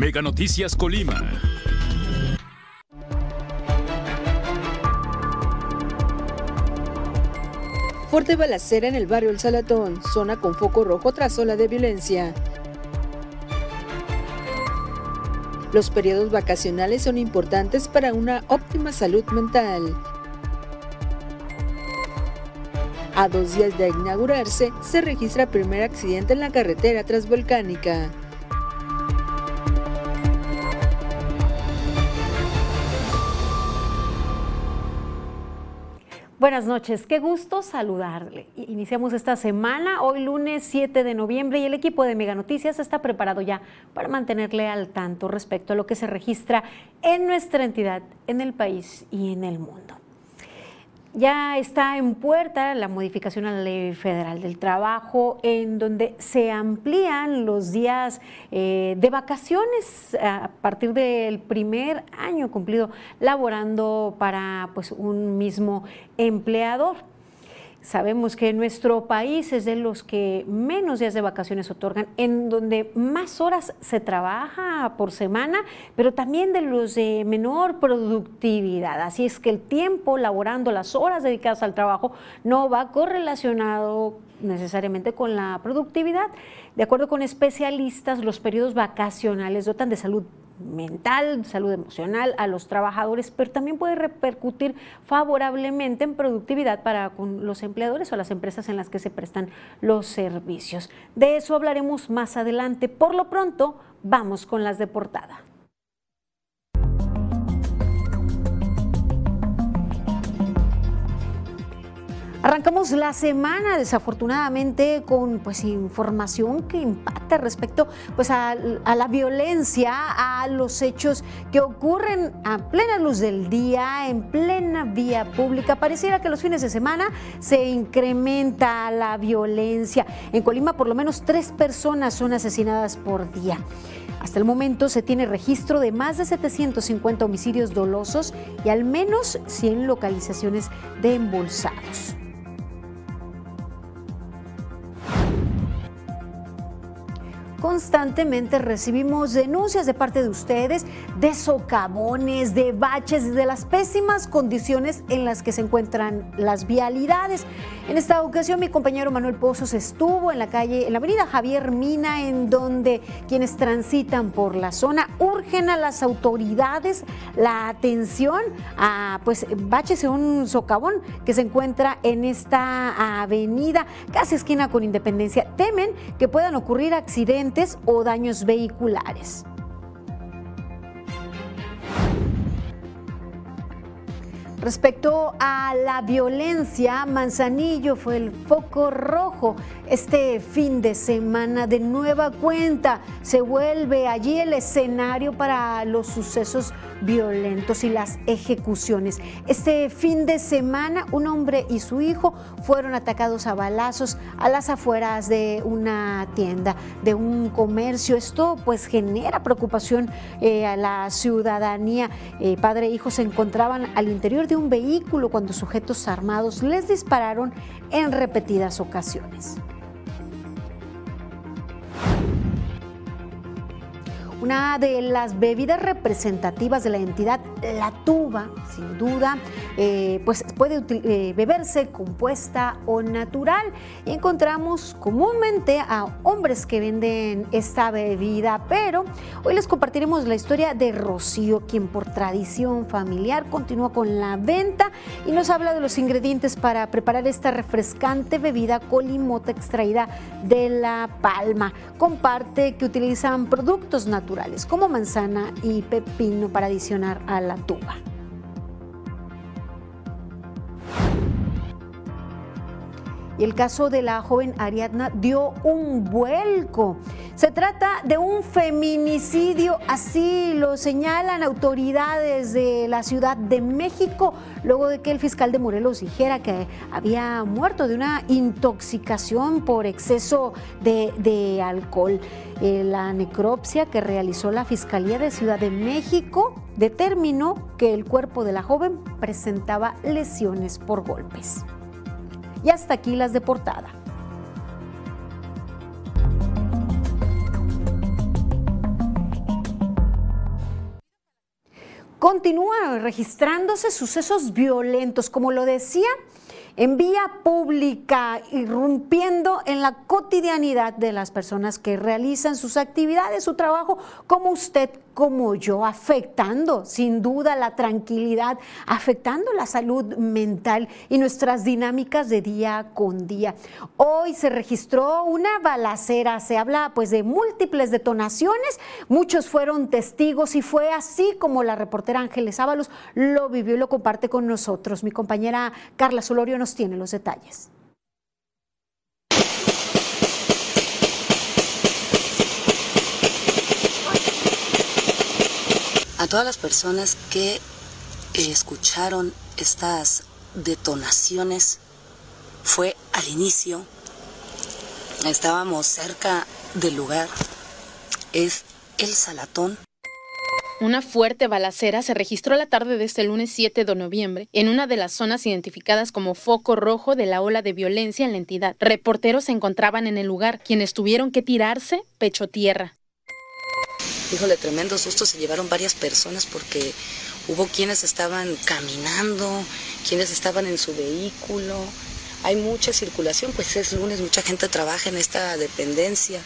Mega Noticias Colima. Fuerte balacera en el barrio El Salatón, zona con foco rojo tras ola de violencia. Los periodos vacacionales son importantes para una óptima salud mental. A dos días de inaugurarse, se registra primer accidente en la carretera transvolcánica. Buenas noches, qué gusto saludarle. Iniciamos esta semana, hoy lunes 7 de noviembre, y el equipo de Mega Noticias está preparado ya para mantenerle al tanto respecto a lo que se registra en nuestra entidad, en el país y en el mundo. Ya está en puerta la modificación a la Ley Federal del Trabajo, en donde se amplían los días eh, de vacaciones a partir del primer año cumplido laborando para pues, un mismo empleador. Sabemos que nuestro país es de los que menos días de vacaciones otorgan, en donde más horas se trabaja por semana, pero también de los de menor productividad. Así es que el tiempo laborando, las horas dedicadas al trabajo, no va correlacionado necesariamente con la productividad. De acuerdo con especialistas, los periodos vacacionales dotan de salud mental, salud emocional a los trabajadores, pero también puede repercutir favorablemente en productividad para los empleadores o las empresas en las que se prestan los servicios. De eso hablaremos más adelante. Por lo pronto, vamos con las de portada. Arrancamos la semana desafortunadamente con pues información que impacta respecto pues a, a, la violencia, a los hechos que ocurren a plena luz del día, en plena vía pública. Pareciera que los fines de semana se incrementa la violencia. En Colima por lo menos tres personas son asesinadas por día. Hasta el momento se tiene registro de más de 750 homicidios dolosos y al menos 100 localizaciones de embolsados. Constantemente recibimos denuncias de parte de ustedes de socavones, de baches, de las pésimas condiciones en las que se encuentran las vialidades. En esta ocasión mi compañero Manuel Pozos estuvo en la calle, en la avenida Javier Mina, en donde quienes transitan por la zona urgen a las autoridades la atención a pues baches en un socavón que se encuentra en esta avenida, casi esquina con Independencia. Temen que puedan ocurrir accidentes o daños vehiculares. Respecto a la violencia, Manzanillo fue el foco rojo. Este fin de semana de nueva cuenta se vuelve allí el escenario para los sucesos violentos y las ejecuciones. Este fin de semana un hombre y su hijo fueron atacados a balazos a las afueras de una tienda, de un comercio. Esto pues genera preocupación eh, a la ciudadanía. Eh, padre e hijo se encontraban al interior de un vehículo cuando sujetos armados les dispararon en repetidas ocasiones. Una de las bebidas representativas de la entidad, la tuba, sin duda, eh, pues puede eh, beberse compuesta o natural. Y encontramos comúnmente a hombres que venden esta bebida, pero hoy les compartiremos la historia de Rocío, quien por tradición familiar continúa con la venta y nos habla de los ingredientes para preparar esta refrescante bebida colimota extraída de la palma. Comparte que utilizan productos naturales como manzana y pepino para adicionar a la tuba. Y el caso de la joven Ariadna dio un vuelco. Se trata de un feminicidio, así lo señalan autoridades de la Ciudad de México, luego de que el fiscal de Morelos dijera que había muerto de una intoxicación por exceso de, alcohol. Eh, la necropsia que realizó la Fiscalía de Ciudad de México determinó que el cuerpo de la joven presentaba lesiones por golpes. Y hasta aquí las de portada. Continúan registrándose sucesos violentos, como lo decía, en vía pública, irrumpiendo en la cotidianidad de las personas que realizan sus actividades, su trabajo, como usted como yo, afectando sin duda la tranquilidad, afectando la salud mental y nuestras dinámicas de día con día. Hoy se registró una balacera, se habla pues de múltiples detonaciones, muchos fueron testigos y fue así como la reportera Ángeles Ábalos lo vivió y lo comparte con nosotros. Mi compañera Carla Solorio nos tiene los detalles. Todas las personas que eh, escucharon estas detonaciones fue al inicio. Estábamos cerca del lugar. Es el Salatón. Una fuerte balacera se registró la tarde de este lunes 7 de noviembre en una de las zonas identificadas como foco rojo de la ola de violencia en la entidad. Reporteros se encontraban en el lugar, quienes tuvieron que tirarse pecho tierra. Híjole, tremendo susto se llevaron varias personas porque hubo quienes estaban caminando, quienes estaban en su vehículo. Hay mucha circulación, pues es lunes, mucha gente trabaja en esta dependencia.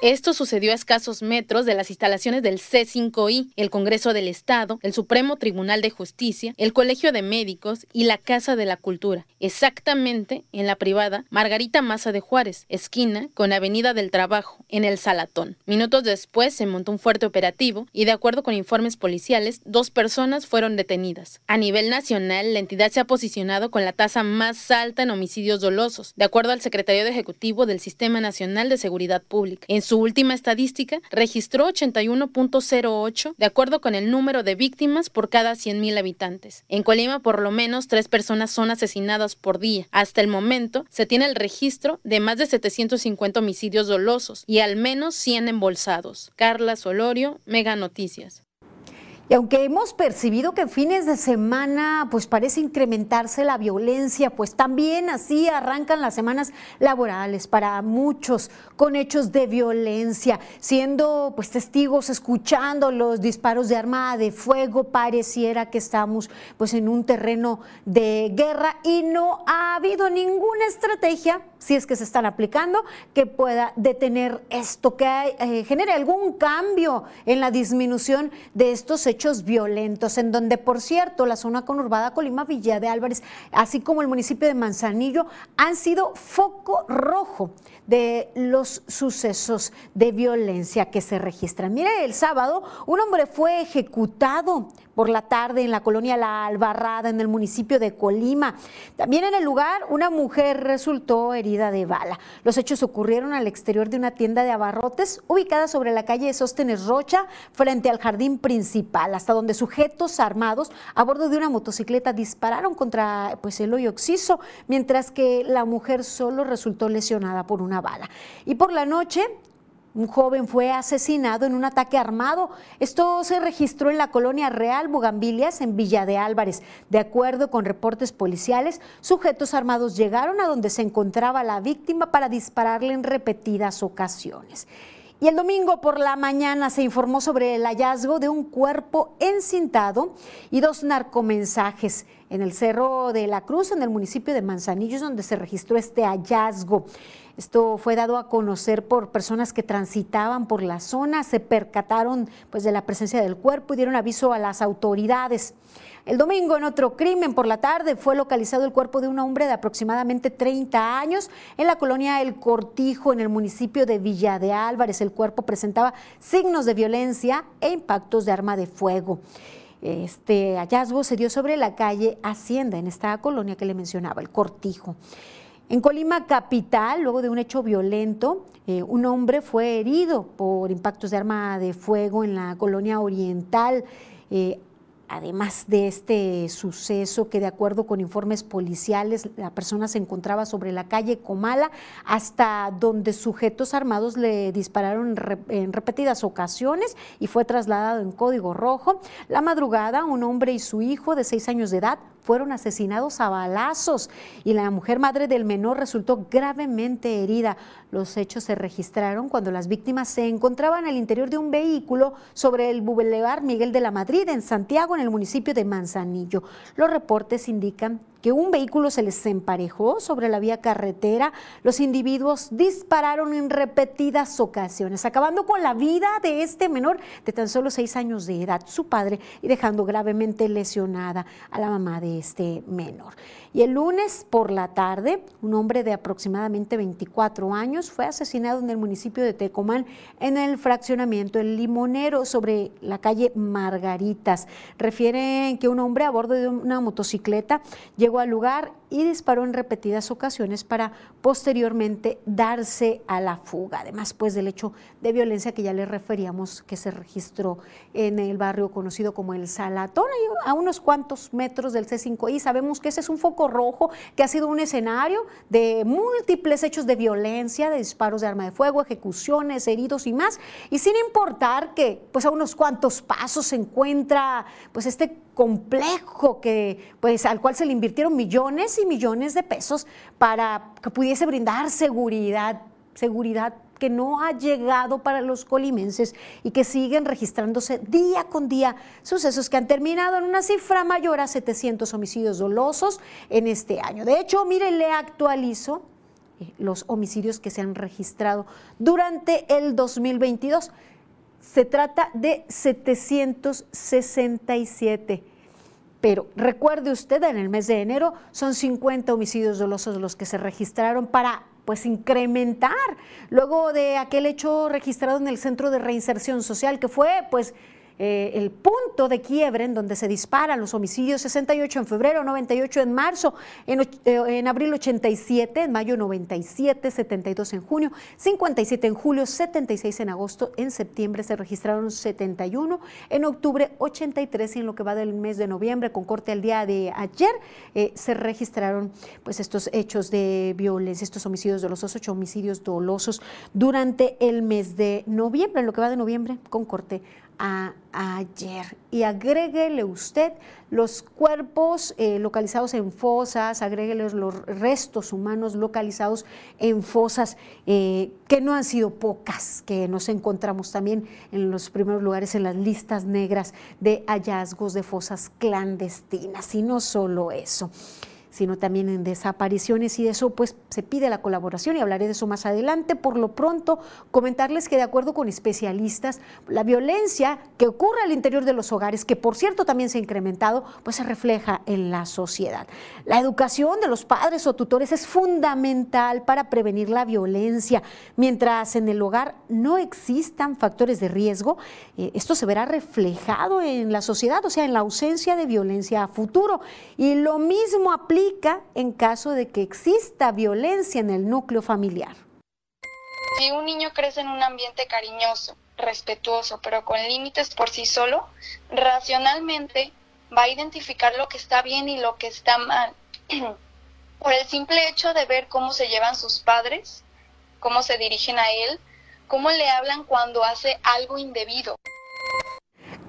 Esto sucedió a escasos metros de las instalaciones del C5I, el Congreso del Estado, el Supremo Tribunal de Justicia, el Colegio de Médicos y la Casa de la Cultura, exactamente en la privada Margarita Maza de Juárez, esquina con Avenida del Trabajo, en el Salatón. Minutos después se montó un fuerte operativo y de acuerdo con informes policiales, dos personas fueron detenidas. A nivel nacional, la entidad se ha posicionado con la tasa más alta en homicidios dolosos, de acuerdo al secretario ejecutivo del Sistema Nacional de Seguridad Pública. Su última estadística registró 81.08 de acuerdo con el número de víctimas por cada 100.000 habitantes. En Colima, por lo menos tres personas son asesinadas por día. Hasta el momento, se tiene el registro de más de 750 homicidios dolosos y al menos 100 embolsados. Carla Solorio, Mega Noticias. Y aunque hemos percibido que en fines de semana pues parece incrementarse la violencia, pues también así arrancan las semanas laborales para muchos con hechos de violencia, siendo pues testigos, escuchando los disparos de arma de fuego, pareciera que estamos pues en un terreno de guerra y no ha habido ninguna estrategia, si es que se están aplicando, que pueda detener esto, que eh, genere algún cambio en la disminución de estos hechos violentos, en donde, por cierto, la zona conurbada Colima, Villa de Álvarez, así como el municipio de Manzanillo, han sido foco rojo de los sucesos de violencia que se registran. Mire, el sábado un hombre fue ejecutado por la tarde en la colonia La Albarrada, en el municipio de Colima. También en el lugar, una mujer resultó herida de bala. Los hechos ocurrieron al exterior de una tienda de abarrotes ubicada sobre la calle Sóstenes Rocha, frente al jardín principal, hasta donde sujetos armados a bordo de una motocicleta dispararon contra pues, el hoyo oxiso, mientras que la mujer solo resultó lesionada por una bala. Y por la noche, un joven fue asesinado en un ataque armado. Esto se registró en la colonia Real Bugambilias, en Villa de Álvarez. De acuerdo con reportes policiales, sujetos armados llegaron a donde se encontraba la víctima para dispararle en repetidas ocasiones. Y el domingo por la mañana se informó sobre el hallazgo de un cuerpo encintado y dos narcomensajes en el Cerro de la Cruz, en el municipio de Manzanillos, donde se registró este hallazgo. Esto fue dado a conocer por personas que transitaban por la zona, se percataron pues, de la presencia del cuerpo y dieron aviso a las autoridades. El domingo, en otro crimen por la tarde, fue localizado el cuerpo de un hombre de aproximadamente 30 años en la colonia El Cortijo, en el municipio de Villa de Álvarez. El cuerpo presentaba signos de violencia e impactos de arma de fuego. Este hallazgo se dio sobre la calle Hacienda, en esta colonia que le mencionaba, El Cortijo. En Colima Capital, luego de un hecho violento, eh, un hombre fue herido por impactos de arma de fuego en la colonia oriental. Eh, además de este suceso que de acuerdo con informes policiales la persona se encontraba sobre la calle Comala hasta donde sujetos armados le dispararon en repetidas ocasiones y fue trasladado en código rojo. La madrugada un hombre y su hijo de seis años de edad fueron asesinados a balazos y la mujer madre del menor resultó gravemente herida. Los hechos se registraron cuando las víctimas se encontraban al interior de un vehículo sobre el Boulevard Miguel de la Madrid en Santiago, en el municipio de Manzanillo. Los reportes indican que un vehículo se les emparejó sobre la vía carretera. Los individuos dispararon en repetidas ocasiones, acabando con la vida de este menor de tan solo seis años de edad, su padre, y dejando gravemente lesionada a la mamá de este menor. Y el lunes por la tarde, un hombre de aproximadamente 24 años fue asesinado en el municipio de Tecomán, en el fraccionamiento El Limonero, sobre la calle Margaritas. Refieren que un hombre a bordo de una motocicleta llegó al lugar y disparó en repetidas ocasiones para posteriormente darse a la fuga. Además, pues del hecho de violencia que ya le referíamos que se registró en el barrio conocido como el Salatón, a unos cuantos metros del C5I. Sabemos que ese es un foco rojo que ha sido un escenario de múltiples hechos de violencia, de disparos de arma de fuego, ejecuciones, heridos y más. Y sin importar que pues a unos cuantos pasos se encuentra pues este complejo que pues al cual se le invirtieron millones y millones de pesos para que pudiese brindar seguridad, seguridad que no ha llegado para los colimenses y que siguen registrándose día con día sucesos que han terminado en una cifra mayor a 700 homicidios dolosos en este año. De hecho, miren, le actualizo eh, los homicidios que se han registrado durante el 2022. Se trata de 767 pero recuerde usted, en el mes de enero son 50 homicidios dolosos los que se registraron para pues incrementar. Luego de aquel hecho registrado en el Centro de Reinserción Social que fue pues eh, el punto de quiebre en donde se disparan los homicidios, 68 en febrero, 98 en marzo, en, eh, abril 87, en mayo 97, 72 en junio, 57 en julio, 76 en agosto, en septiembre se registraron 71, en octubre 83 y en lo que va del mes de noviembre, con corte al día de ayer, eh, se registraron pues estos hechos de violencia, estos homicidios dolosos, ocho homicidios dolosos durante el mes de noviembre, en lo que va de noviembre, con corte a, ayer. Y agréguele usted los cuerpos eh, localizados en fosas, agréguele los restos humanos localizados en fosas, eh, que no han sido pocas, que nos encontramos también en los primeros lugares en las listas negras de hallazgos de fosas clandestinas. Y no solo eso sino también en desapariciones y de eso pues se pide la colaboración y hablaré de eso más adelante. Por lo pronto, comentarles que de acuerdo con especialistas, la violencia que ocurre al interior de los hogares, que por cierto también se ha incrementado, pues se refleja en la sociedad. La educación de los padres o tutores es fundamental para prevenir la violencia. Mientras en el hogar no existan factores de riesgo, eh, esto se verá reflejado en la sociedad, o sea, en la ausencia de violencia a futuro. Y lo mismo aplica en caso de que exista violencia en el núcleo familiar. Si un niño crece en un ambiente cariñoso, respetuoso, pero con límites por sí solo, racionalmente va a identificar lo que está bien y lo que está mal. por el simple hecho de ver cómo se llevan sus padres, cómo se dirigen a él, cómo le hablan cuando hace algo indebido.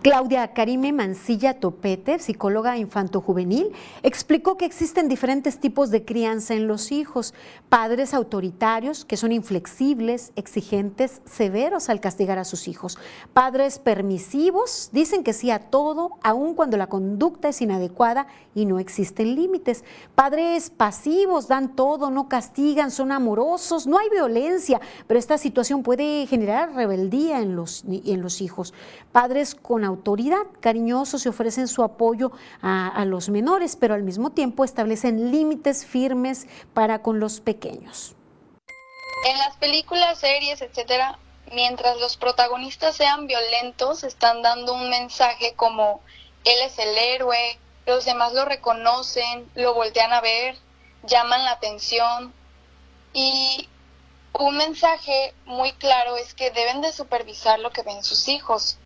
Claudia Karime Mancilla Topete, psicóloga infanto-juvenil, explicó que existen diferentes tipos de crianza en los hijos. Padres autoritarios, que son inflexibles, exigentes, severos al castigar a sus hijos. Padres permisivos, dicen que sí a todo, aun cuando la conducta es inadecuada y no existen límites. Padres pasivos, dan todo, no castigan, son amorosos, no hay violencia, pero esta situación puede generar rebeldía en los, en los hijos. Padres con autoridad, cariñosos y ofrecen su apoyo a, los menores, pero al mismo tiempo establecen límites firmes para con los pequeños. En las películas, series, etcétera, mientras los protagonistas sean violentos, están dando un mensaje como él es el héroe, los demás lo reconocen, lo voltean a ver, llaman la atención y un mensaje muy claro es que deben de supervisar lo que ven sus hijos.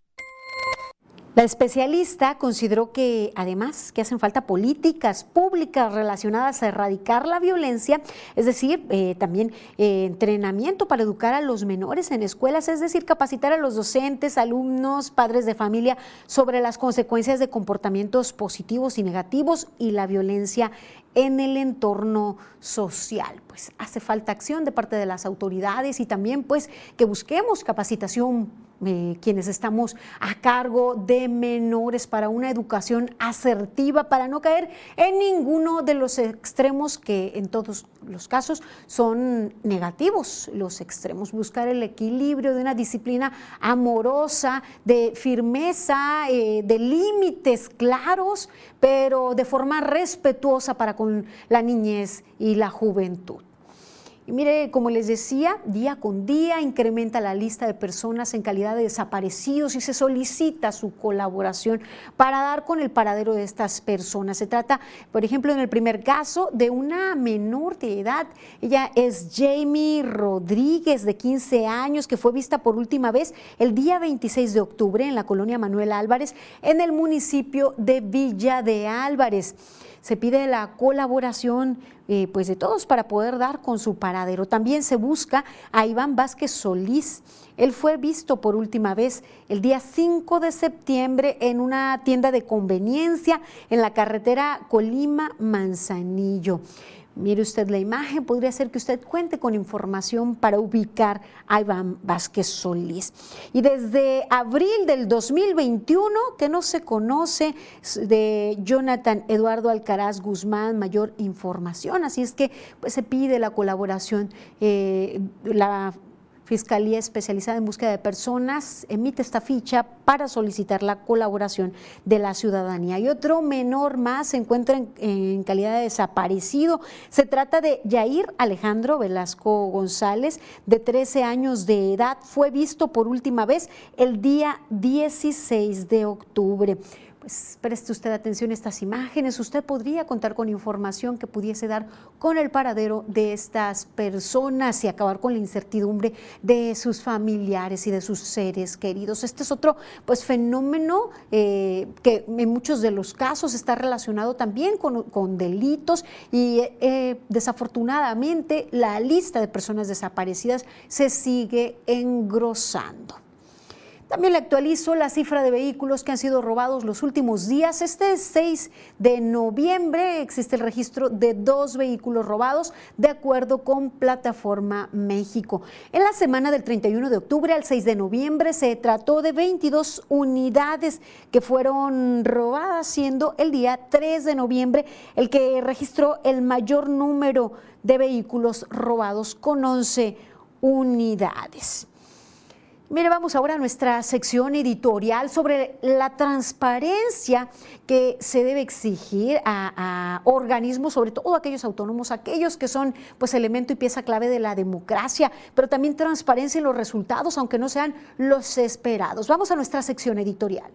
La especialista consideró que además que hacen falta políticas públicas relacionadas a erradicar la violencia, es decir, eh, también eh, entrenamiento para educar a los menores en escuelas, es decir, capacitar a los docentes, alumnos, padres de familia sobre las consecuencias de comportamientos positivos y negativos y la violencia en el entorno social. Pues hace falta acción de parte de las autoridades y también pues que busquemos capacitación eh, quienes estamos a cargo de menores para una educación asertiva, para no caer en ninguno de los extremos que en todos los casos son negativos, los extremos. Buscar el equilibrio de una disciplina amorosa, de firmeza, eh, de límites claros, pero de forma respetuosa para con la niñez y la juventud. Y mire, como les decía, día con día incrementa la lista de personas en calidad de desaparecidos y se solicita su colaboración para dar con el paradero de estas personas. Se trata, por ejemplo, en el primer caso de una menor de edad. Ella es Jamie Rodríguez, de 15 años, que fue vista por última vez el día 26 de octubre en la colonia Manuel Álvarez, en el municipio de Villa de Álvarez se pide la colaboración eh, pues de todos para poder dar con su paradero. También se busca a Iván Vázquez Solís. Él fue visto por última vez el día 5 de septiembre en una tienda de conveniencia en la carretera Colima-Manzanillo. Mire usted la imagen, podría ser que usted cuente con información para ubicar a Iván Vázquez Solís. Y desde abril del 2021, que no se conoce de Jonathan Eduardo Alcaraz Guzmán, mayor información. Así es que pues, se pide la colaboración, eh, la Fiscalía Especializada en Búsqueda de Personas emite esta ficha para solicitar la colaboración de la ciudadanía. Y otro menor más se encuentra en, calidad de desaparecido. Se trata de Yair Alejandro Velasco González, de 13 años de edad. Fue visto por última vez el día 16 de octubre pues preste usted atención a estas imágenes. Usted podría contar con información que pudiese dar con el paradero de estas personas y acabar con la incertidumbre de sus familiares y de sus seres queridos. Este es otro pues, fenómeno eh, que en muchos de los casos está relacionado también con, delitos y eh, desafortunadamente la lista de personas desaparecidas se sigue engrosando. También le actualizo la cifra de vehículos que han sido robados los últimos días. Este 6 de noviembre existe el registro de dos vehículos robados de acuerdo con Plataforma México. En la semana del 31 de octubre al 6 de noviembre se trató de 22 unidades que fueron robadas, siendo el día 3 de noviembre el que registró el mayor número de vehículos robados con 11 unidades. Mire, vamos ahora a nuestra sección editorial sobre la transparencia que se debe exigir a, organismos, sobre todo aquellos autónomos, aquellos que son pues elemento y pieza clave de la democracia, pero también transparencia en los resultados, aunque no sean los esperados. Vamos a nuestra sección editorial.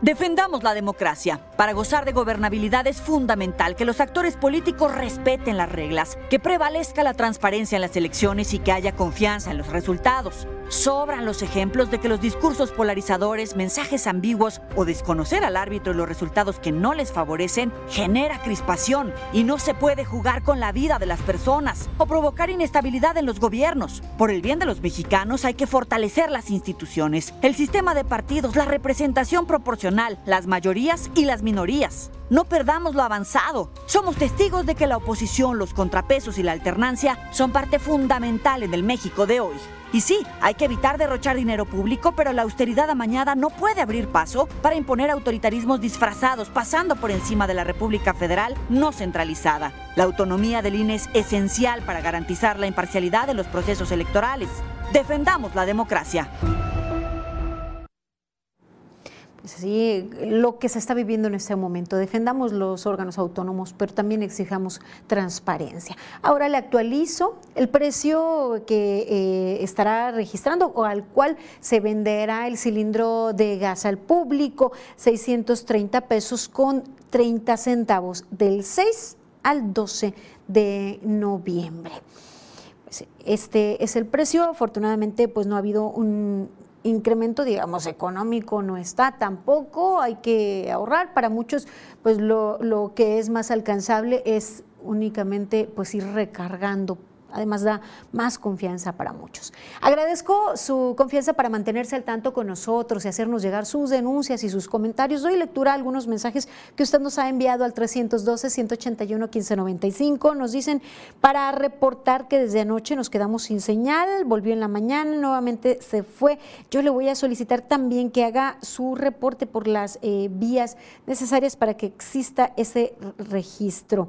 Defendamos la democracia. Para gozar de gobernabilidad es fundamental que los actores políticos respeten las reglas, que prevalezca la transparencia en las elecciones y que haya confianza en los resultados. Sobran los ejemplos de que los discursos polarizadores, mensajes ambiguos o desconocer al árbitro y los resultados que no les favorecen genera crispación y no se puede jugar con la vida de las personas o provocar inestabilidad en los gobiernos. Por el bien de los mexicanos hay que fortalecer las instituciones, el sistema de partidos, la representación proporcional, las mayorías y las minorías. No perdamos lo avanzado. Somos testigos de que la oposición, los contrapesos y la alternancia son parte fundamental en el México de hoy. Y sí, hay que evitar derrochar dinero público, pero la austeridad amañada no puede abrir paso para imponer autoritarismos disfrazados, pasando por encima de la República Federal no centralizada. La autonomía del INE es esencial para garantizar la imparcialidad de los procesos electorales. Defendamos la democracia. Sí, lo que se está viviendo en este momento. Defendamos los órganos autónomos, pero también exijamos transparencia. Ahora le actualizo el precio que eh, estará registrando o al cual se venderá el cilindro de gas al público, 630 pesos con 30 centavos del 6 al 12 de noviembre. Pues, este es el precio. Afortunadamente, pues no ha habido un incremento, digamos, económico no está tampoco, hay que ahorrar. Para muchos, pues lo, lo que es más alcanzable es únicamente pues ir recargando además da más confianza para muchos. Agradezco su confianza para mantenerse al tanto con nosotros y hacernos llegar sus denuncias y sus comentarios. Doy lectura a algunos mensajes que usted nos ha enviado al 312-181-1595. Nos dicen para reportar que desde anoche nos quedamos sin señal, volvió en la mañana, nuevamente se fue. Yo le voy a solicitar también que haga su reporte por las eh, vías necesarias para que exista ese registro.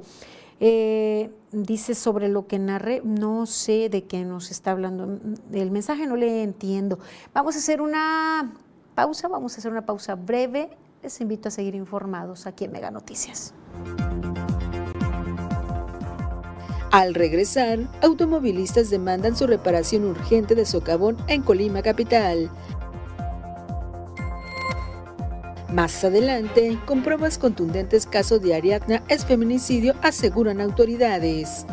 Eh, dice sobre lo que narré, no sé de qué nos está hablando, el mensaje no le entiendo. Vamos a hacer una pausa, vamos a hacer una pausa breve. Les invito a seguir informados aquí en Mega Noticias. Al regresar, automovilistas demandan su reparación urgente de socavón en Colima Capital. Más adelante, con pruebas contundentes caso de Ariadna es feminicidio, aseguran autoridades.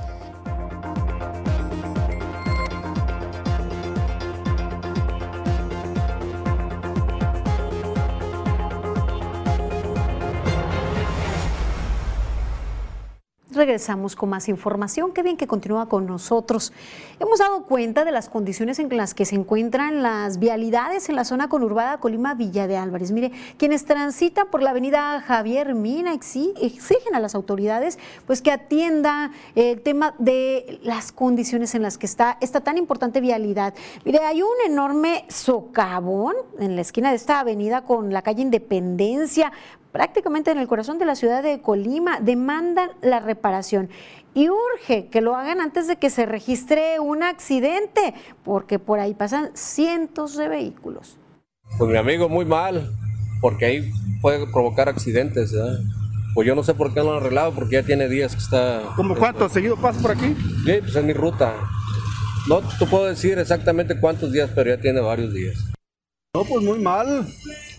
Regresamos con más información. Qué bien que continúa con nosotros. Hemos dado cuenta de las condiciones en las que se encuentran las vialidades en la zona conurbada Colima Villa de Álvarez. Mire, quienes transitan por la avenida Javier Mina exigen a las autoridades pues que atienda el tema de las condiciones en las que está esta tan importante vialidad. Mire, hay un enorme socavón en la esquina de esta avenida con la calle Independencia prácticamente en el corazón de la ciudad de Colima, demandan la reparación y urge que lo hagan antes de que se registre un accidente, porque por ahí pasan cientos de vehículos. Pues mi amigo, muy mal, porque ahí puede provocar accidentes. Pues yo no sé por qué no lo han arreglado, porque ya tiene días que está... ¿Cómo cuánto seguido pasa por aquí? Sí, pues es mi ruta. No te puedo decir exactamente cuántos días, pero ya tiene varios días. No, pues muy mal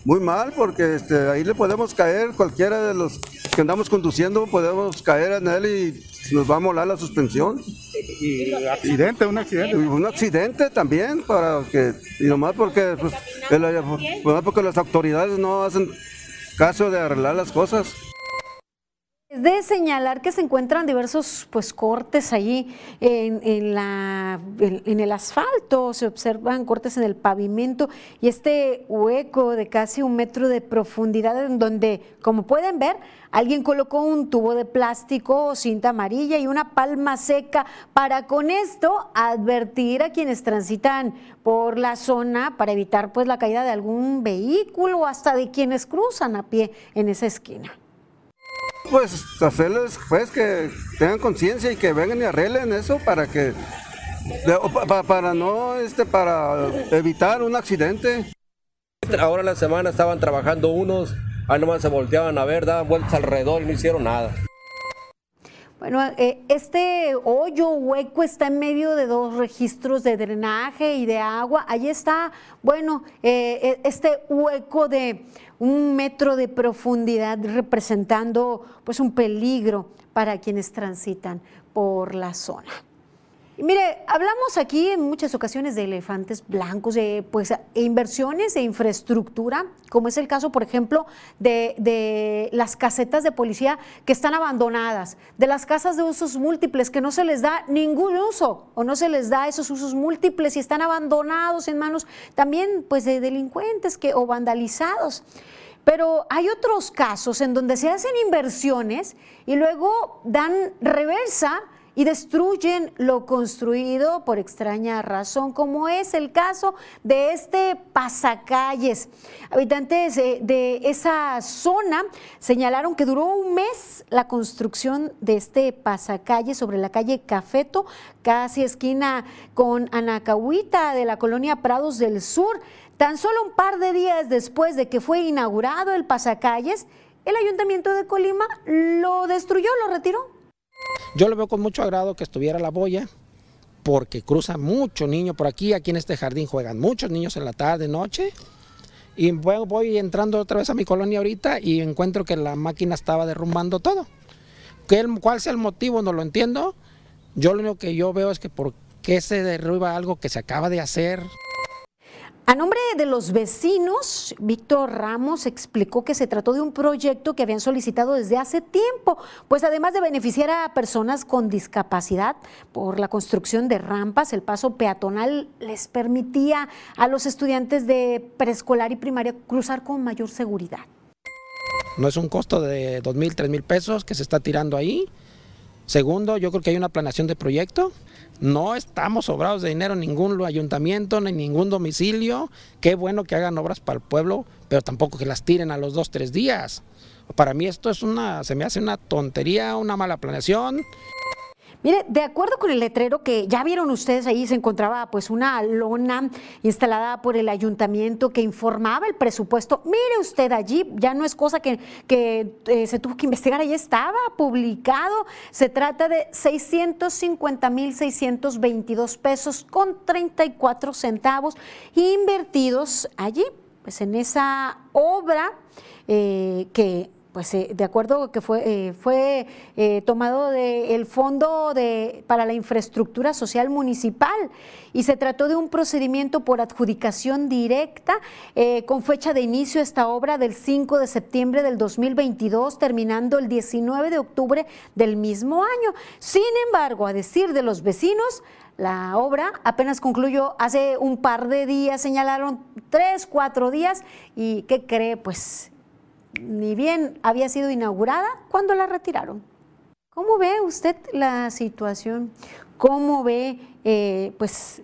muy mal porque este, ahí le podemos caer, cualquiera de los que andamos conduciendo podemos caer en él y nos va a molar la suspensión. ¿Y accidente, un accidente? Un accidente también, para que, y nomás porque, pues, porque las autoridades no hacen caso de arreglar las cosas. De señalar que se encuentran diversos pues, cortes allí en, el asfalto, se observan cortes en el pavimento y este hueco de casi un metro de profundidad en donde, como pueden ver, alguien colocó un tubo de plástico, cinta amarilla y una palma seca para con esto advertir a quienes transitan por la zona para evitar pues la caída de algún vehículo o hasta de quienes cruzan a pie en esa esquina. Pues hacerles pues que tengan conciencia y que vengan y arreglen eso para que para, no este para evitar un accidente. Ahora en la semana estaban trabajando unos, ahí nomás se volteaban a ver, daban vueltas alrededor y no hicieron nada. Bueno, eh, este hoyo hueco está en medio de dos registros de drenaje y de agua. Ahí está, bueno, eh, eh, este hueco de un metro de profundidad representando pues un peligro para quienes transitan por la zona. Y mire, hablamos aquí en muchas ocasiones de elefantes blancos, de pues, inversiones de infraestructura, como es el caso, por ejemplo, de, de, las casetas de policía que están abandonadas, de las casas de usos múltiples que no se les da ningún uso o no se les da esos usos múltiples y están abandonados en manos también pues, de delincuentes que, o vandalizados. Pero hay otros casos en donde se hacen inversiones y luego dan reversa y destruyen lo construido por extraña razón, como es el caso de este pasacalles. Habitantes de esa zona señalaron que duró un mes la construcción de este pasacalles sobre la calle Cafeto, casi esquina con Anacahuita de la colonia Prados del Sur. Tan solo un par de días después de que fue inaugurado el pasacalles, el ayuntamiento de Colima lo destruyó, lo retiró. Yo lo veo con mucho agrado que estuviera la boya, porque cruza mucho niño por aquí, aquí en este jardín juegan muchos niños en la tarde, noche. Y voy entrando otra vez a mi colonia ahorita y encuentro que la máquina estaba derrumbando todo. ¿Cuál sea el motivo? No lo entiendo. Yo lo único que yo veo es que por qué se derruba algo que se acaba de hacer. A nombre de los vecinos, Víctor Ramos explicó que se trató de un proyecto que habían solicitado desde hace tiempo, pues además de beneficiar a personas con discapacidad por la construcción de rampas, el paso peatonal les permitía a los estudiantes de preescolar y primaria cruzar con mayor seguridad. No es un costo de dos mil, tres mil pesos que se está tirando ahí. Segundo, yo creo que hay una planeación de proyecto no estamos sobrados de dinero en ningún ayuntamiento, ni en ningún domicilio. Qué bueno que hagan obras para el pueblo, pero tampoco que las tiren a los dos, tres días. Para mí esto es una, se me hace una tontería, una mala planeación. Mire, de acuerdo con el letrero que ya vieron ustedes ahí, se encontraba pues una lona instalada por el ayuntamiento que informaba el presupuesto. Mire usted allí, ya no es cosa que, eh, se tuvo que investigar, ahí estaba publicado. Se trata de 650 mil 622 pesos con 34 centavos invertidos allí, pues en esa obra eh, que pues eh, de acuerdo que fue, eh, eh, tomado del Fondo de, para la Infraestructura Social Municipal y se trató de un procedimiento por adjudicación directa con fecha de inicio esta obra del 5 de septiembre del 2022, terminando el 19 de octubre del mismo año. Sin embargo, a decir de los vecinos, la obra apenas concluyó hace un par de días, señalaron tres, cuatro días, y ¿qué cree? Pues ni bien había sido inaugurada cuando la retiraron. ¿Cómo ve usted la situación? ¿Cómo ve, eh, pues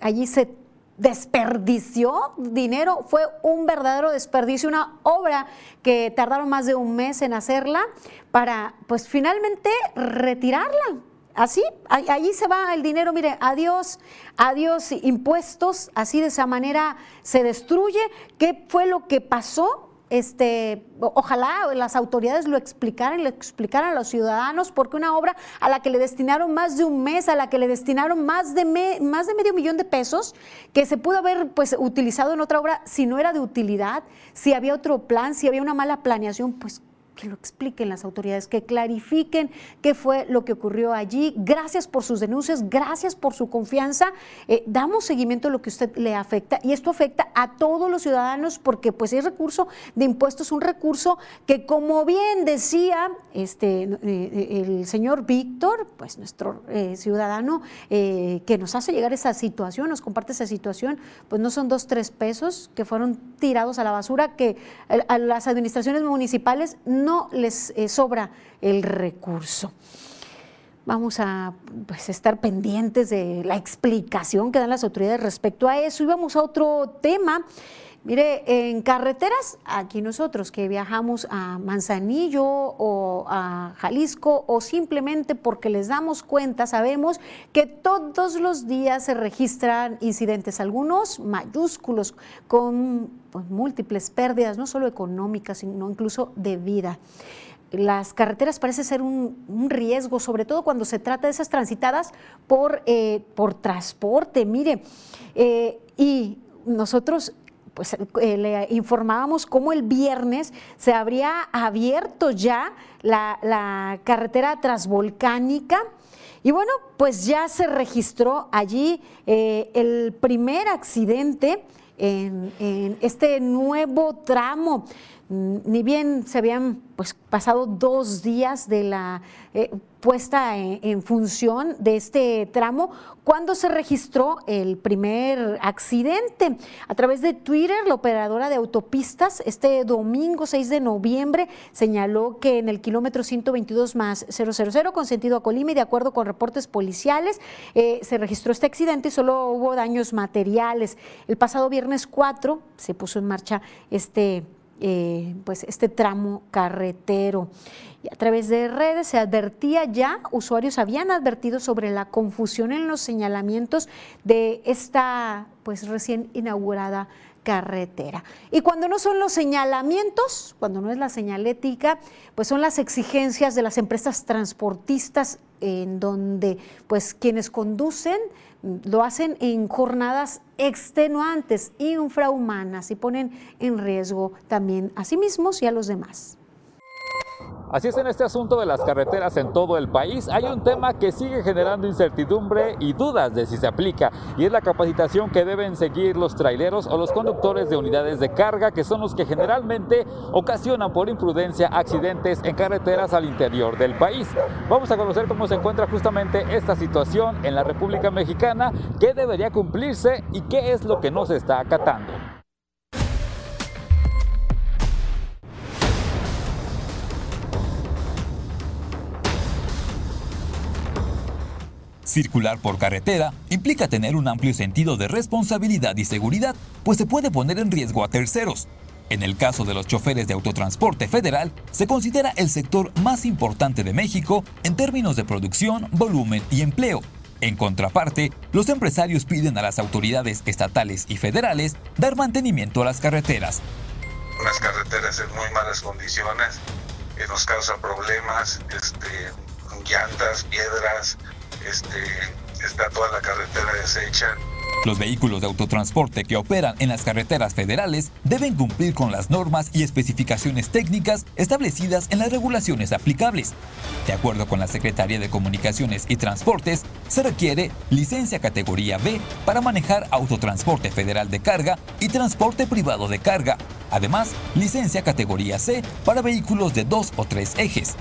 allí se desperdició dinero? Fue un verdadero desperdicio, una obra que tardaron más de un mes en hacerla para, pues finalmente retirarla. Así, allí se va el dinero, mire, adiós, adiós impuestos, así de esa manera se destruye. ¿Qué fue lo que pasó? Este, ojalá las autoridades lo explicaran, lo explicaran a los ciudadanos, porque una obra a la que le destinaron más de un mes, a la que le destinaron más de, más de medio millón de pesos, que se pudo haber pues, utilizado en otra obra, si no era de utilidad, si había otro plan, si había una mala planeación, pues que lo expliquen las autoridades, que clarifiquen qué fue lo que ocurrió allí. Gracias por sus denuncias, gracias por su confianza. Eh, damos seguimiento a lo que usted le afecta y esto afecta a todos los ciudadanos porque pues es recurso de impuestos, un recurso que como bien decía este, eh, eh, el señor Víctor, pues nuestro ciudadano que nos hace llegar esa situación, nos comparte esa situación, pues no son dos, tres pesos que fueron tirados a la basura, que a las administraciones municipales les eh, sobra el recurso. Vamos a pues, estar pendientes de la explicación que dan las autoridades respecto a eso. Y vamos a otro tema. Mire, en carreteras, aquí nosotros que viajamos a Manzanillo o a Jalisco o simplemente porque les damos cuenta, sabemos que todos los días se registran incidentes, algunos mayúsculos, con pues, múltiples pérdidas, no solo económicas, sino incluso de vida las carreteras parece ser un, riesgo, sobre todo cuando se trata de esas transitadas por, eh, por transporte. Mire, eh, y nosotros pues eh, le informábamos cómo el viernes se habría abierto ya la, carretera transvolcánica. Y bueno, pues ya se registró allí el primer accidente en, en, este nuevo tramo. Ni bien se habían pues, pasado dos días de la eh, puesta en, función de este tramo cuando se registró el primer accidente. A través de Twitter, la operadora de autopistas este domingo 6 de noviembre señaló que en el kilómetro 122 más 000 con sentido a Colima y de acuerdo con reportes policiales eh, se registró este accidente y solo hubo daños materiales. El pasado viernes 4 se puso en marcha este eh, pues este tramo carretero. Y a través de redes se advertía ya, usuarios habían advertido sobre la confusión en los señalamientos de esta pues recién inaugurada carretera. Y cuando no son los señalamientos, cuando no es la señalética, pues son las exigencias de las empresas transportistas en donde pues quienes conducen lo hacen en jornadas extenuantes, infrahumanas y ponen en riesgo también a sí mismos y a los demás. Así es en este asunto de las carreteras en todo el país. Hay un tema que sigue generando incertidumbre y dudas de si se aplica y es la capacitación que deben seguir los traileros o los conductores de unidades de carga que son los que generalmente ocasionan por imprudencia accidentes en carreteras al interior del país. Vamos a conocer cómo se encuentra justamente esta situación en la República Mexicana, qué debería cumplirse y qué es lo que no se está acatando. Circular por carretera implica tener un amplio sentido de responsabilidad y seguridad, pues se puede poner en riesgo a terceros. En el caso de los choferes de autotransporte federal, se considera el sector más importante de México en términos de producción, volumen y empleo. En contraparte, los empresarios piden a las autoridades estatales y federales dar mantenimiento a las carreteras. Las carreteras en muy malas condiciones, nos causan problemas, este, llantas, piedras, este, está toda la carretera deshecha. Los vehículos de autotransporte que operan en las carreteras federales deben cumplir con las normas y especificaciones técnicas establecidas en las regulaciones aplicables. De acuerdo con la Secretaría de Comunicaciones y Transportes, se requiere licencia categoría B para manejar autotransporte federal de carga y transporte privado de carga. Además, licencia categoría C para vehículos de dos o tres ejes.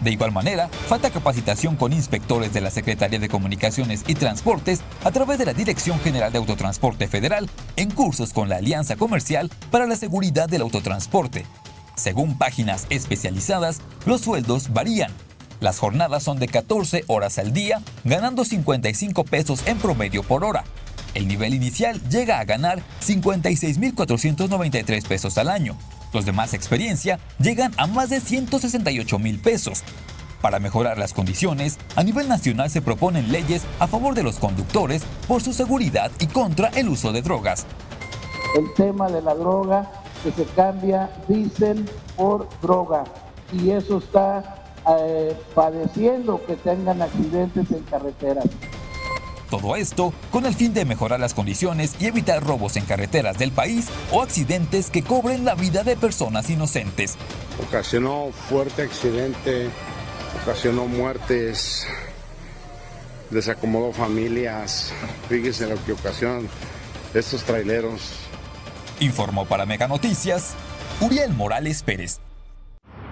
De igual manera, falta capacitación con inspectores de la Secretaría de Comunicaciones y Transportes a través de la Dirección General de Autotransporte Federal en cursos con la Alianza Comercial para la Seguridad del Autotransporte. Según páginas especializadas, los sueldos varían. Las jornadas son de 14 horas al día, ganando 55 pesos en promedio por hora. El nivel inicial llega a ganar 56.493 pesos al año, los de más experiencia llegan a más de 168 mil pesos. Para mejorar las condiciones, a nivel nacional se proponen leyes a favor de los conductores por su seguridad y contra el uso de drogas. El tema de la droga que se cambia dicen por droga y eso está eh, padeciendo que tengan accidentes en carreteras. Todo esto con el fin de mejorar las condiciones y evitar robos en carreteras del país o accidentes que cobren la vida de personas inocentes. Ocasionó fuerte accidente, ocasionó muertes, desacomodó familias. Fíjese lo que ocasionan estos traileros. Informó para Mega Noticias, Uriel Morales Pérez.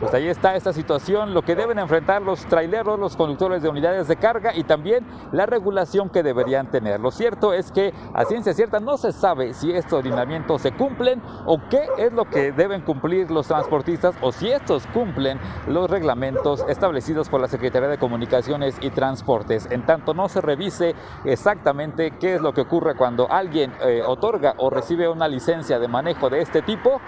Pues ahí está esta situación, lo que deben enfrentar los traileros, los conductores de unidades de carga y también la regulación que deberían tener. Lo cierto es que a ciencia cierta no se sabe si estos lineamientos se cumplen o qué es lo que deben cumplir los transportistas o si estos cumplen los reglamentos establecidos por la Secretaría de Comunicaciones y Transportes. En tanto no se revise exactamente qué es lo que ocurre cuando alguien eh, otorga o recibe una licencia de manejo de este tipo,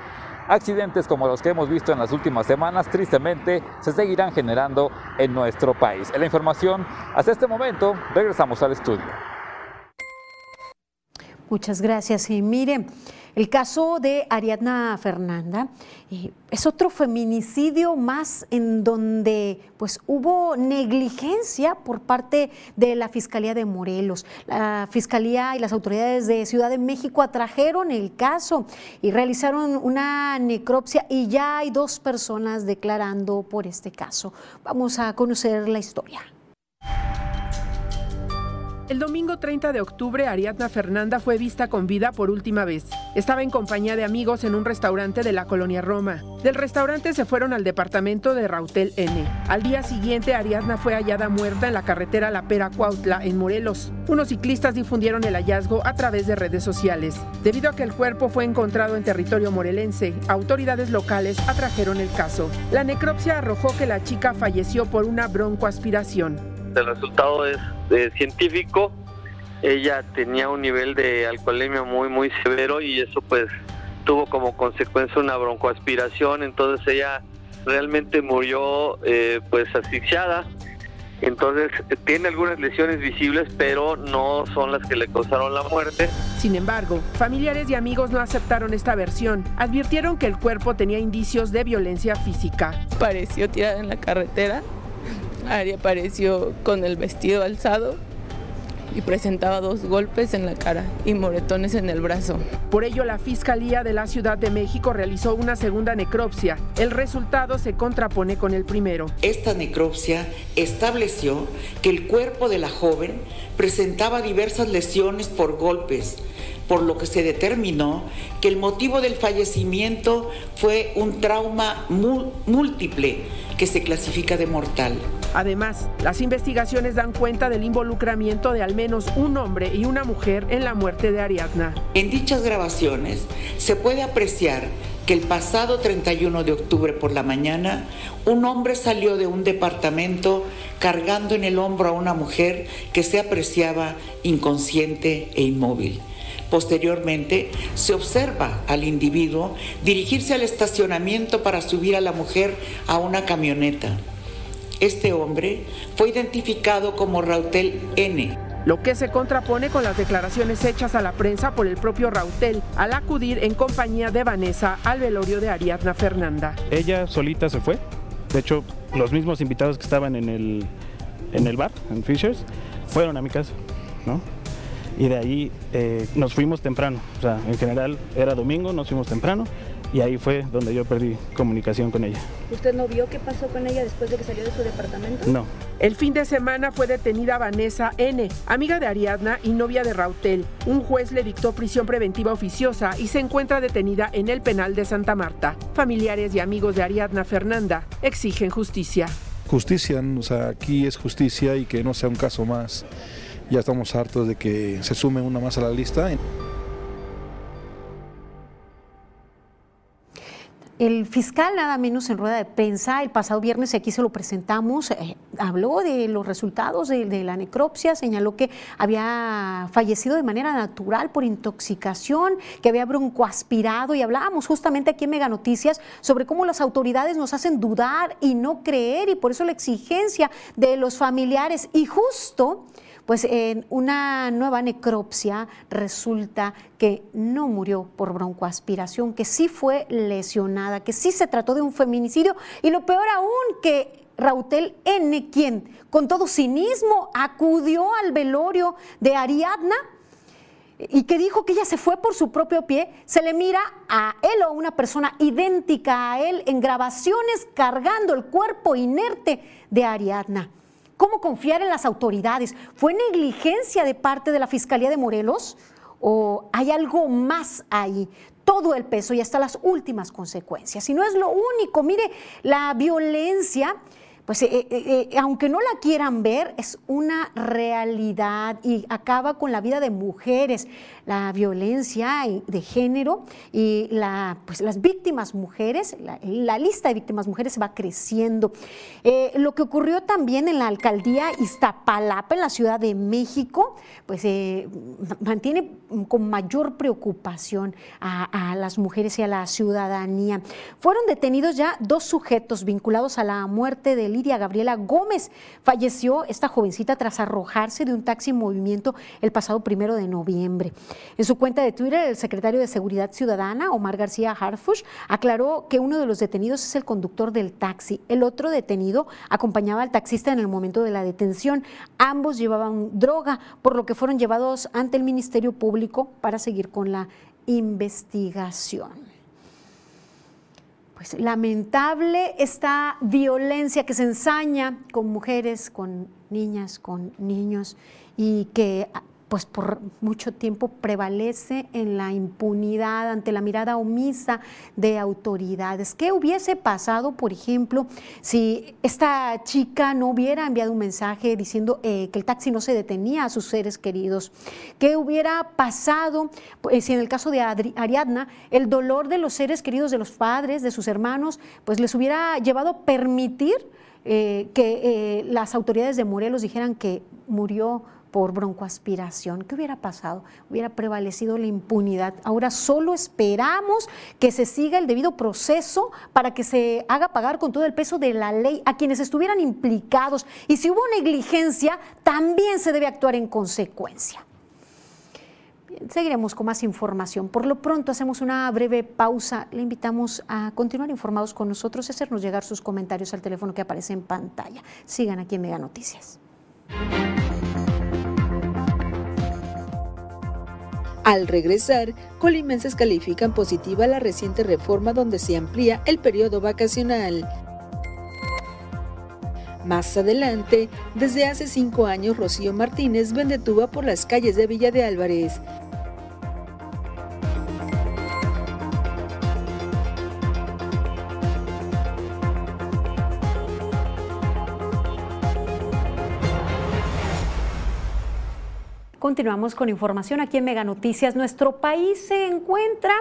Accidentes como los que hemos visto en las últimas semanas, tristemente, se seguirán generando en nuestro país. En la información, hasta este momento, regresamos al estudio. Muchas gracias. Y mire, el caso de Ariadna Fernanda eh, es otro feminicidio más en donde pues hubo negligencia por parte de la Fiscalía de Morelos. La Fiscalía y las autoridades de Ciudad de México atrajeron el caso y realizaron una necropsia y ya hay dos personas declarando por este caso. Vamos a conocer la historia. El domingo 30 de octubre, Ariadna Fernanda fue vista con vida por última vez. Estaba en compañía de amigos en un restaurante de la colonia Roma. Del restaurante se fueron al departamento de Rautel N. Al día siguiente, Ariadna fue hallada muerta en la carretera La Pera Cuautla, en Morelos. Unos ciclistas difundieron el hallazgo a través de redes sociales. Debido a que el cuerpo fue encontrado en territorio morelense, autoridades locales atrajeron el caso. La necropsia arrojó que la chica falleció por una broncoaspiración. El resultado es científico, ella tenía un nivel de alcoholemia muy muy severo y eso pues tuvo como consecuencia una broncoaspiración, entonces ella realmente murió eh, pues asfixiada. Entonces tiene algunas lesiones visibles, pero no son las que le causaron la muerte. Sin embargo, familiares y amigos no aceptaron esta versión. Advirtieron que el cuerpo tenía indicios de violencia física. Pareció tirada en la carretera Ari apareció con el vestido alzado y presentaba dos golpes en la cara y moretones en el brazo. Por ello, la Fiscalía de la Ciudad de México realizó una segunda necropsia. El resultado se contrapone con el primero. Esta necropsia estableció que el cuerpo de la joven presentaba diversas lesiones por golpes, por lo que se determinó que el motivo del fallecimiento fue un trauma múltiple que se clasifica de mortal. Además, las investigaciones dan cuenta del involucramiento de al menos un hombre y una mujer en la muerte de Ariadna. En dichas grabaciones se puede apreciar que el pasado 31 de octubre por la mañana, un hombre salió de un departamento cargando en el hombro a una mujer que se apreciaba inconsciente e inmóvil. Posteriormente, se observa al individuo dirigirse al estacionamiento para subir a la mujer a una camioneta. Este hombre fue identificado como Rautel N. Lo que se contrapone con las declaraciones hechas a la prensa por el propio Rautel al acudir en compañía de Vanessa al velorio de Ariadna Fernanda. Ella solita se fue. De hecho, los mismos invitados que estaban en el, en el bar, en Fishers, fueron a mi casa, ¿no? Y de ahí eh, nos fuimos temprano. O sea, en general era domingo, nos fuimos temprano y ahí fue donde yo perdí comunicación con ella. ¿Usted no vio qué pasó con ella después de que salió de su departamento? No. El fin de semana fue detenida Vanessa N., amiga de Ariadna y novia de Rautel. Un juez le dictó prisión preventiva oficiosa y se encuentra detenida en el penal de Santa Marta. Familiares y amigos de Ariadna Fernanda exigen justicia. Justicia, o sea, aquí es justicia y que no sea un caso más. Ya estamos hartos de que se sume una más a la lista. El fiscal, nada menos en rueda de prensa, el pasado viernes, aquí se lo presentamos, eh, habló de los resultados de, de, la necropsia, señaló que había fallecido de manera natural por intoxicación, que había broncoaspirado, y hablábamos justamente aquí en Mega Noticias sobre cómo las autoridades nos hacen dudar y no creer, y por eso la exigencia de los familiares. Y justo pues en una nueva necropsia resulta que no murió por broncoaspiración, que sí fue lesionada, que sí se trató de un feminicidio y lo peor aún que Rautel N., quien con todo cinismo acudió al velorio de Ariadna, y que dijo que ella se fue por su propio pie, se le mira a él o a una persona idéntica a él en grabaciones cargando el cuerpo inerte de Ariadna. ¿Cómo confiar en las autoridades? ¿Fue negligencia de parte de la Fiscalía de Morelos? ¿O hay algo más ahí? Todo el peso y hasta las últimas consecuencias. Y no es lo único. Mire, la violencia pues eh, eh, eh, aunque no la quieran ver, es una realidad y acaba con la vida de mujeres, la violencia de género y pues, las víctimas mujeres, la, lista de víctimas mujeres va creciendo. lo que ocurrió también en la alcaldía Iztapalapa, en la Ciudad de México, pues mantiene con mayor preocupación a, a las mujeres y a la ciudadanía. Fueron detenidos ya dos sujetos vinculados a la muerte del Gabriela Gómez. Falleció esta jovencita tras arrojarse de un taxi en movimiento el pasado primero de noviembre. En su cuenta de Twitter, el secretario de Seguridad Ciudadana, Omar García Harfush, aclaró que uno de los detenidos es el conductor del taxi. El otro detenido acompañaba al taxista en el momento de la detención. Ambos llevaban droga, por lo que fueron llevados ante el Ministerio Público para seguir con la investigación pues lamentable esta violencia que se ensaña con mujeres, con niñas, con niños y que pues por mucho tiempo prevalece en la impunidad ante la mirada omisa de autoridades. ¿Qué hubiese pasado, por ejemplo, si esta chica no hubiera enviado un mensaje diciendo eh, que el taxi no se detenía a sus seres queridos? ¿Qué hubiera pasado pues, si en el caso de Ariadna el dolor de los seres queridos de los padres, de sus hermanos, pues les hubiera llevado a permitir eh, que eh, las autoridades de Morelos dijeran que murió por broncoaspiración. ¿Qué hubiera pasado? Hubiera prevalecido la impunidad. Ahora solo esperamos que se siga el debido proceso para que se haga pagar con todo el peso de la ley a quienes estuvieran implicados. Y si hubo negligencia, también se debe actuar en consecuencia. seguiremos con más información. Por lo pronto hacemos una breve pausa. Le invitamos a continuar informados con nosotros y hacernos llegar sus comentarios al teléfono que aparece en pantalla. Sigan aquí en Mega Noticias. Al regresar, colimenses califican positiva la reciente reforma donde se amplía el periodo vacacional. Más adelante, desde hace cinco años, Rocío Martínez vende tuba por las calles de Villa de Álvarez. Continuamos con información aquí en Mega Noticias. Nuestro país se encuentra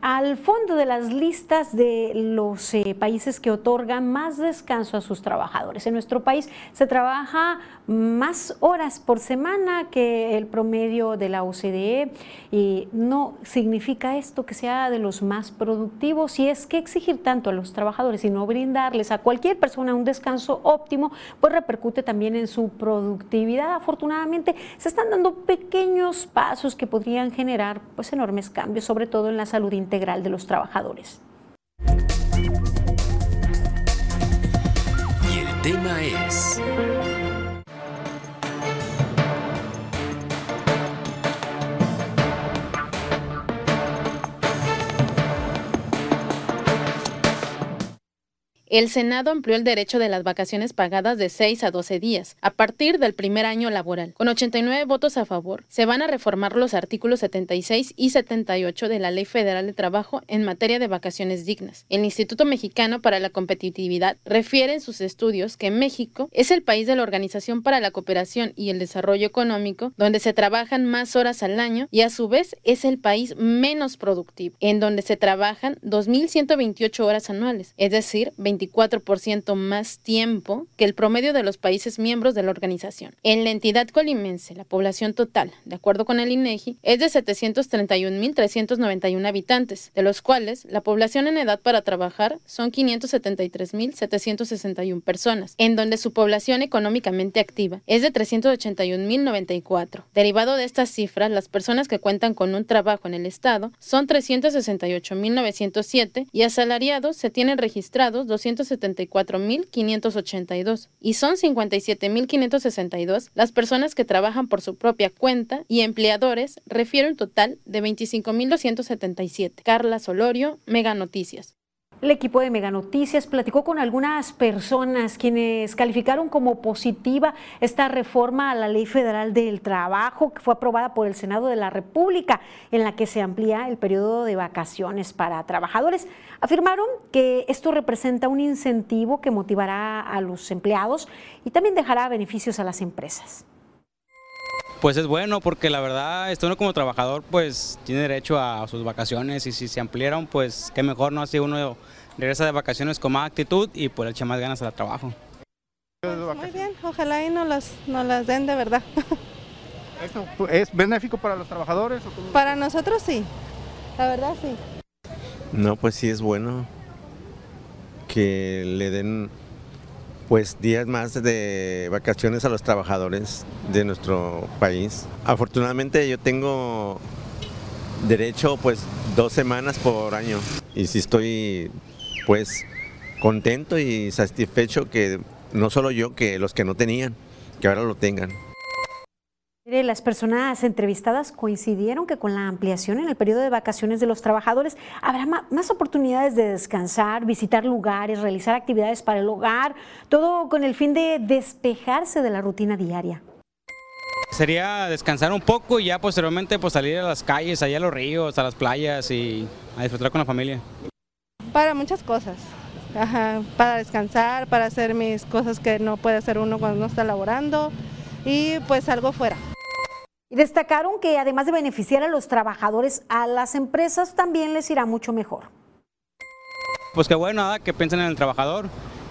al fondo de las listas de los eh, países que otorgan más descanso a sus trabajadores. En nuestro país se trabaja más horas por semana que el promedio de la OCDE y no significa esto que sea de los más productivos y es que exigir tanto a los trabajadores y no brindarles a cualquier persona un descanso óptimo pues repercute también en su productividad. Afortunadamente se están dando pequeños pasos que podrían generar pues enormes cambios, sobre todo en la salud integral de los trabajadores. Y el tema es... el Senado amplió el derecho de las vacaciones pagadas de 6 a 12 días a partir del primer año laboral. Con 89 votos a favor, se van a reformar los artículos 76 y 78 de la Ley Federal de Trabajo en materia de vacaciones dignas. El Instituto Mexicano para la Competitividad refiere en sus estudios que México es el país de la Organización para la Cooperación y el Desarrollo Económico donde se trabajan más horas al año y a su vez es el país menos productivo, en donde se trabajan 2.128 horas anuales, es decir, 20 24% más tiempo que el promedio de los países miembros de la organización. En la entidad colimense, la población total, de acuerdo con el INEGI, es de 731.391 habitantes, de los cuales la población en edad para trabajar son 573.761 personas, en donde su población económicamente activa es de 381.094. Derivado de estas cifras, las personas que cuentan con un trabajo en el Estado son 368.907 y asalariados se tienen registrados 200 174.582 y son 57.562 las personas que trabajan por su propia cuenta y empleadores refiere un total de 25.277. Carla Solorio, Mega Noticias. El equipo de Mega Noticias platicó con algunas personas quienes calificaron como positiva esta reforma a la Ley Federal del Trabajo que fue aprobada por el Senado de la República, en la que se amplía el periodo de vacaciones para trabajadores. Afirmaron que esto representa un incentivo que motivará a los empleados y también dejará beneficios a las empresas pues es bueno porque la verdad, este uno como trabajador pues tiene derecho a sus vacaciones y si se ampliaron pues qué mejor, ¿no? Así uno regresa de vacaciones con más actitud y pues le echa más ganas al trabajo. Muy bien, ojalá y no las, no las den de verdad. ¿Esto es benéfico para los trabajadores? Para nosotros sí, la verdad sí. No, pues sí es bueno que le den pues días más de vacaciones a los trabajadores de nuestro país. Afortunadamente yo tengo derecho pues dos semanas por año y si estoy pues contento y satisfecho que no solo yo, que los que no tenían, que ahora lo tengan. Las personas entrevistadas coincidieron que con la ampliación en el periodo de vacaciones de los trabajadores habrá más oportunidades de descansar, visitar lugares, realizar actividades para el hogar, todo con el fin de despejarse de la rutina diaria. Sería descansar un poco y ya posteriormente pues salir a las calles, allá a los ríos, a las playas y a disfrutar con la familia. Para muchas cosas, para descansar, para hacer mis cosas que no puede hacer uno cuando no está laborando y pues algo fuera. Y destacaron que además de beneficiar a los trabajadores, a las empresas también les irá mucho mejor. Pues qué bueno, nada, que piensen en el trabajador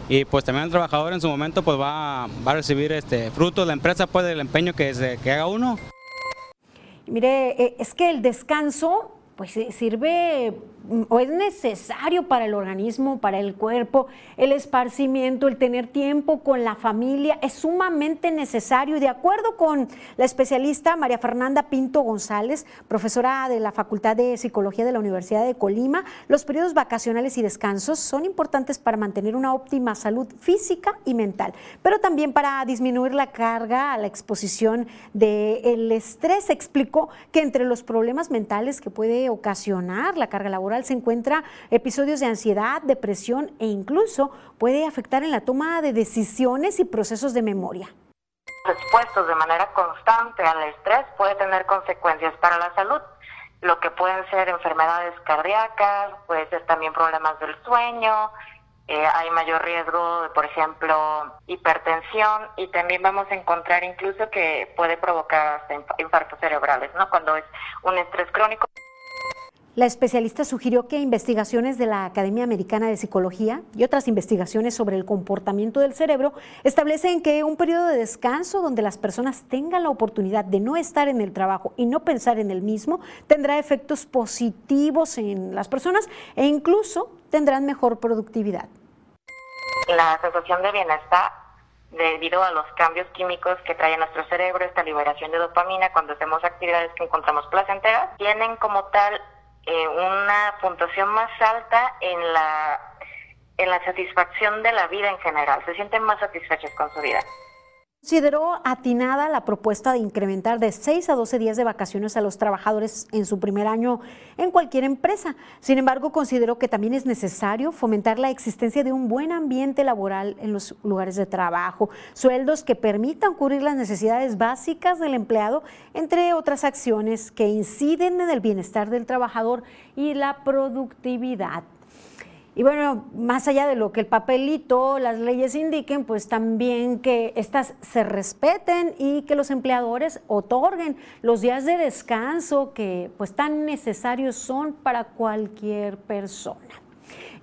y pues también el trabajador en su momento pues va, va a recibir este fruto de la empresa pues del empeño que, que haga uno. Mire, eh, es que el descanso pues sirve o es necesario para el organismo, para el cuerpo, el esparcimiento, el tener tiempo con la familia, es sumamente necesario. Y de acuerdo con la especialista María Fernanda Pinto González, profesora de la Facultad de Psicología de la Universidad de Colima, los periodos vacacionales y descansos son importantes para mantener una óptima salud física y mental, pero también para disminuir la carga a la exposición del estrés. Explicó que entre los problemas mentales que puede ocasionar la carga laboral, se encuentra episodios de ansiedad, depresión e incluso puede afectar en la toma de decisiones y procesos de memoria. Expuestos de manera constante al estrés puede tener consecuencias para la salud, lo que pueden ser enfermedades cardíacas, puede ser también problemas del sueño, eh, hay mayor riesgo de, por ejemplo, hipertensión y también vamos a encontrar incluso que puede provocar infartos cerebrales, ¿no? Cuando es un estrés crónico. La especialista sugirió que investigaciones de la Academia Americana de Psicología y otras investigaciones sobre el comportamiento del cerebro establecen que un periodo de descanso donde las personas tengan la oportunidad de no estar en el trabajo y no pensar en el mismo tendrá efectos positivos en las personas e incluso tendrán mejor productividad. La sensación de bienestar debido a los cambios químicos que trae nuestro cerebro, esta liberación de dopamina cuando hacemos actividades que encontramos placenteras, tienen como tal eh, una puntuación más alta en la, en la satisfacción de la vida en general. Se sienten más satisfechos con su vida. Consideró atinada la propuesta de incrementar de 6 a 12 días de vacaciones a los trabajadores en su primer año en cualquier empresa. Sin embargo, consideró que también es necesario fomentar la existencia de un buen ambiente laboral en los lugares de trabajo, sueldos que permitan cubrir las necesidades básicas del empleado, entre otras acciones que inciden en el bienestar del trabajador y la productividad. Y bueno, más allá de lo que el papelito, las leyes indiquen, pues también que estas se respeten y que los empleadores otorguen los días de descanso que pues tan necesarios son para cualquier persona.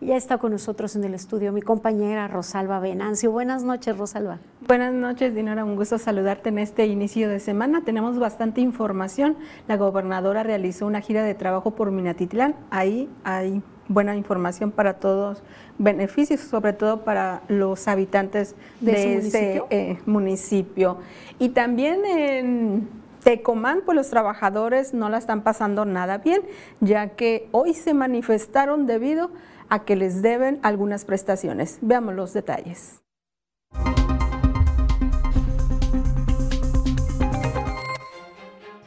Ya está con nosotros en el estudio mi compañera Rosalba Venancio. Buenas noches, Rosalba. Buenas noches, Dinora. Un gusto saludarte en este inicio de semana. Tenemos bastante información. La gobernadora realizó una gira de trabajo por Minatitlán. Ahí hay buena información para todos, beneficios sobre todo para los habitantes de, ese eh, municipio. Y también en Tecomán, pues los trabajadores no la están pasando nada bien, ya que hoy se manifestaron debido a que les deben algunas prestaciones. Veamos los detalles.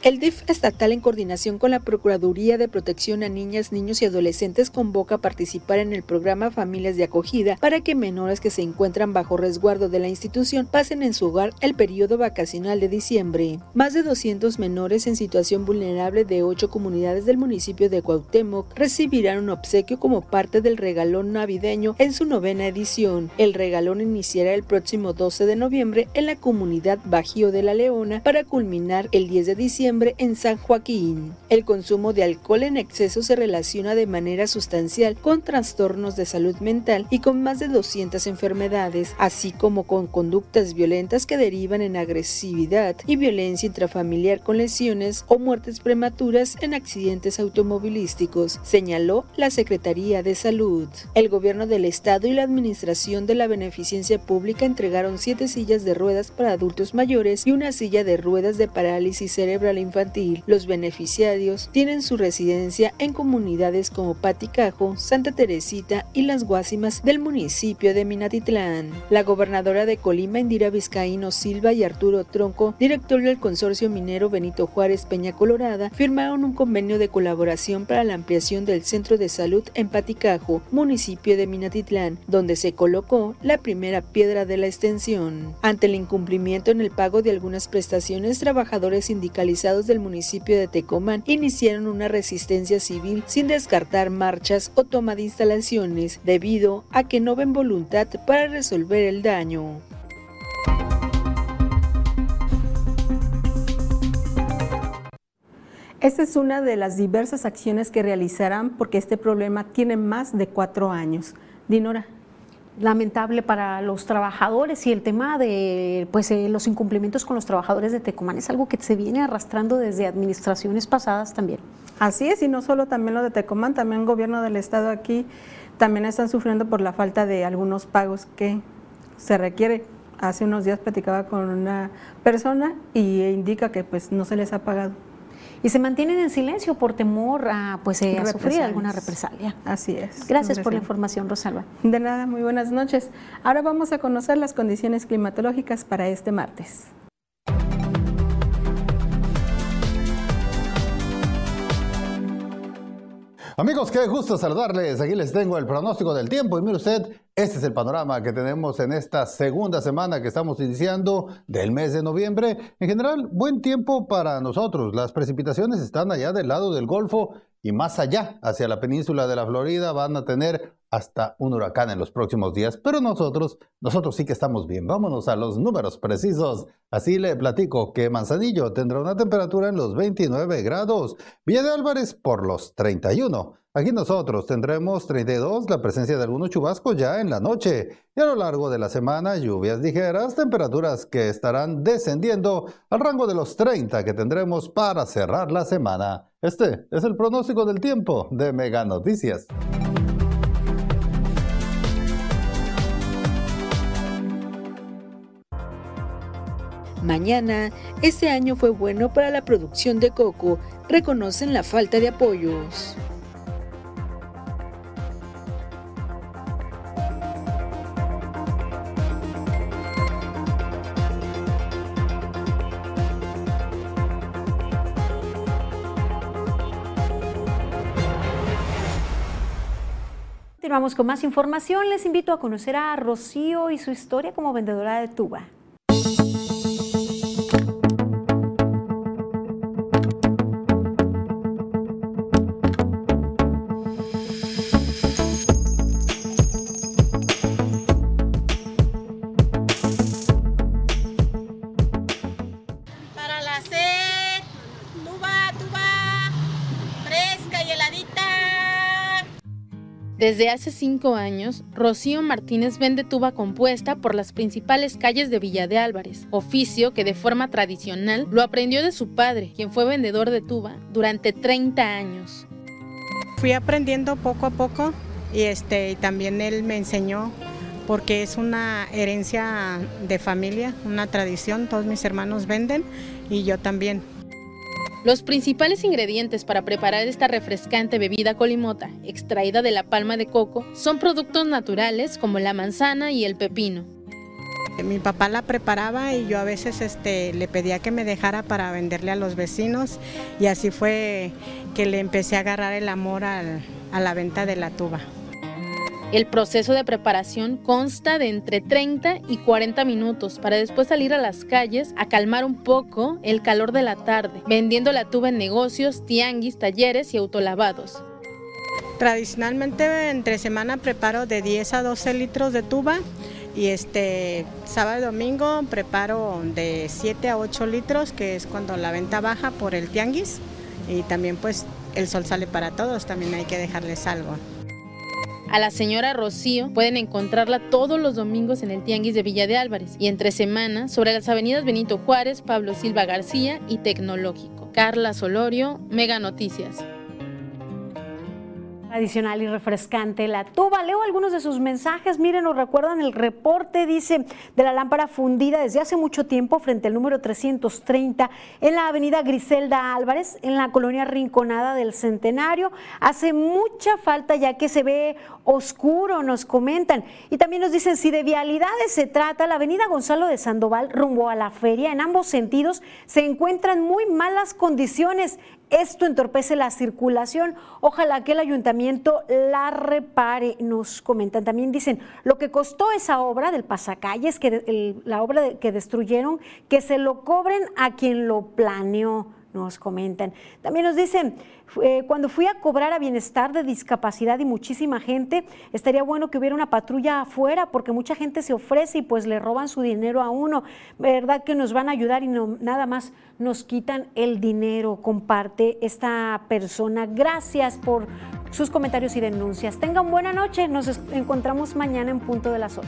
El DIF estatal en coordinación con la Procuraduría de Protección a Niñas, Niños y Adolescentes convoca a participar en el programa Familias de Acogida para que menores que se encuentran bajo resguardo de la institución pasen en su hogar el periodo vacacional de diciembre. Más de 200 menores en situación vulnerable de ocho comunidades del municipio de Cuauhtémoc recibirán un obsequio como parte del regalón navideño en su novena edición. El regalón iniciará el próximo 12 de noviembre en la comunidad Bajío de la Leona para culminar el 10 de diciembre en San Joaquín. El consumo de alcohol en exceso se relaciona de manera sustancial con trastornos de salud mental y con más de 200 enfermedades, así como con conductas violentas que derivan en agresividad y violencia intrafamiliar con lesiones o muertes prematuras en accidentes automovilísticos, señaló la Secretaría de Salud. El gobierno del estado y la administración de la beneficencia pública entregaron siete sillas de ruedas para adultos mayores y una silla de ruedas de parálisis cerebral infantil. Los beneficiarios tienen su residencia en comunidades como Paticajo, Santa Teresita y Las Guásimas del municipio de Minatitlán. La gobernadora de Colima, Indira Vizcaíno Silva y Arturo Tronco, director del consorcio minero Benito Juárez Peña Colorada, firmaron un convenio de colaboración para la ampliación del centro de salud en Paticajo, municipio de Minatitlán, donde se colocó la primera piedra de la extensión. Ante el incumplimiento en el pago de algunas prestaciones, trabajadores sindicalizados del municipio de Tecomán iniciaron una resistencia civil sin descartar marchas o toma de instalaciones debido a que no ven voluntad para resolver el daño. Esta es una de las diversas acciones que realizarán porque este problema tiene más de cuatro años. Dinora. Lamentable para los trabajadores y el tema de pues, eh, los incumplimientos con los trabajadores de Tecomán es algo que se viene arrastrando desde administraciones pasadas también. Así es, y no solo también lo de Tecomán, también el gobierno del estado aquí también están sufriendo por la falta de algunos pagos que se requiere. Hace unos días platicaba con una persona y indica que pues no se les ha pagado y se mantienen en silencio por temor a, pues, eh, a sufrir alguna represalia. Así es. Gracias por la información, Rosalba. De nada, muy buenas noches. Ahora vamos a conocer las condiciones climatológicas para este martes. Amigos, qué gusto saludarles. Aquí les tengo el pronóstico del tiempo y mire usted, este es el panorama que tenemos en esta segunda semana que estamos iniciando del mes de noviembre. En general, buen tiempo para nosotros. Las precipitaciones están allá del lado del Golfo y más allá, hacia la península de la Florida, van a tener hasta un huracán en los próximos días, pero nosotros, nosotros sí que estamos bien. Vámonos a los números precisos. Así le platico que Manzanillo tendrá una temperatura en los 29 grados, Villa de Álvarez por los 31. Aquí nosotros tendremos 32, la presencia de algunos chubascos ya en la noche y a lo largo de la semana lluvias ligeras, temperaturas que estarán descendiendo al rango de los 30 que tendremos para cerrar la semana. Este es el pronóstico del tiempo de Mega Noticias. Mañana, este año fue bueno para la producción de coco, reconocen la falta de apoyos. Continuamos con más información. Les invito a conocer a Rocío y su historia como vendedora de tuba. Desde hace cinco años, Rocío Martínez vende tuba compuesta por las principales calles de Villa de Álvarez, oficio que de forma tradicional lo aprendió de su padre, quien fue vendedor de tuba durante 30 años. Fui aprendiendo poco a poco y, este, y también él me enseñó porque es una herencia de familia, una tradición, todos mis hermanos venden y yo también. Los principales ingredientes para preparar esta refrescante bebida colimota, extraída de la palma de coco, son productos naturales como la manzana y el pepino. Mi papá la preparaba y yo a veces este, le pedía que me dejara para venderle a los vecinos y así fue que le empecé a agarrar el amor a la venta de la tuba. El proceso de preparación consta de entre 30 y 40 minutos para después salir a las calles a calmar un poco el calor de la tarde, vendiendo la tuba en negocios, tianguis, talleres y autolavados. Tradicionalmente entre semana preparo de 10 a 12 litros de tuba y este sábado y domingo preparo de 7 a 8 litros, que es cuando la venta baja por el tianguis y también pues el sol sale para todos, también hay que dejarles algo. A la señora Rocío pueden encontrarla todos los domingos en el Tianguis de Villa de Álvarez y entre semana sobre las avenidas Benito Juárez, Pablo Silva García y Tecnológico. Carla Solorio, Mega Noticias tradicional y refrescante, la tuba. Leo algunos de sus mensajes. Miren, nos recuerdan el reporte, dice, de la lámpara fundida desde hace mucho tiempo frente al número 330 en la avenida Griselda Álvarez, en la colonia Rinconada del Centenario. Hace mucha falta ya que se ve oscuro, nos comentan. Y también nos dicen, si de vialidades se trata, la avenida Gonzalo de Sandoval rumbo a la feria, en ambos sentidos se encuentran muy malas condiciones. Esto entorpece la circulación. Ojalá que el ayuntamiento la repare, nos comentan. También dicen, lo que costó esa obra del pasacalles, que la obra que destruyeron, que se lo cobren a quien lo planeó, nos comentan. También nos dicen, cuando fui a cobrar a bienestar de discapacidad y muchísima gente, estaría bueno que hubiera una patrulla afuera porque mucha gente se ofrece y pues le roban su dinero a uno. ¿Verdad que nos van a ayudar y no, nada más nos quitan el dinero? Comparte esta persona. Gracias por sus comentarios y denuncias. Tengan buena noche, nos encontramos mañana en punto de las 8.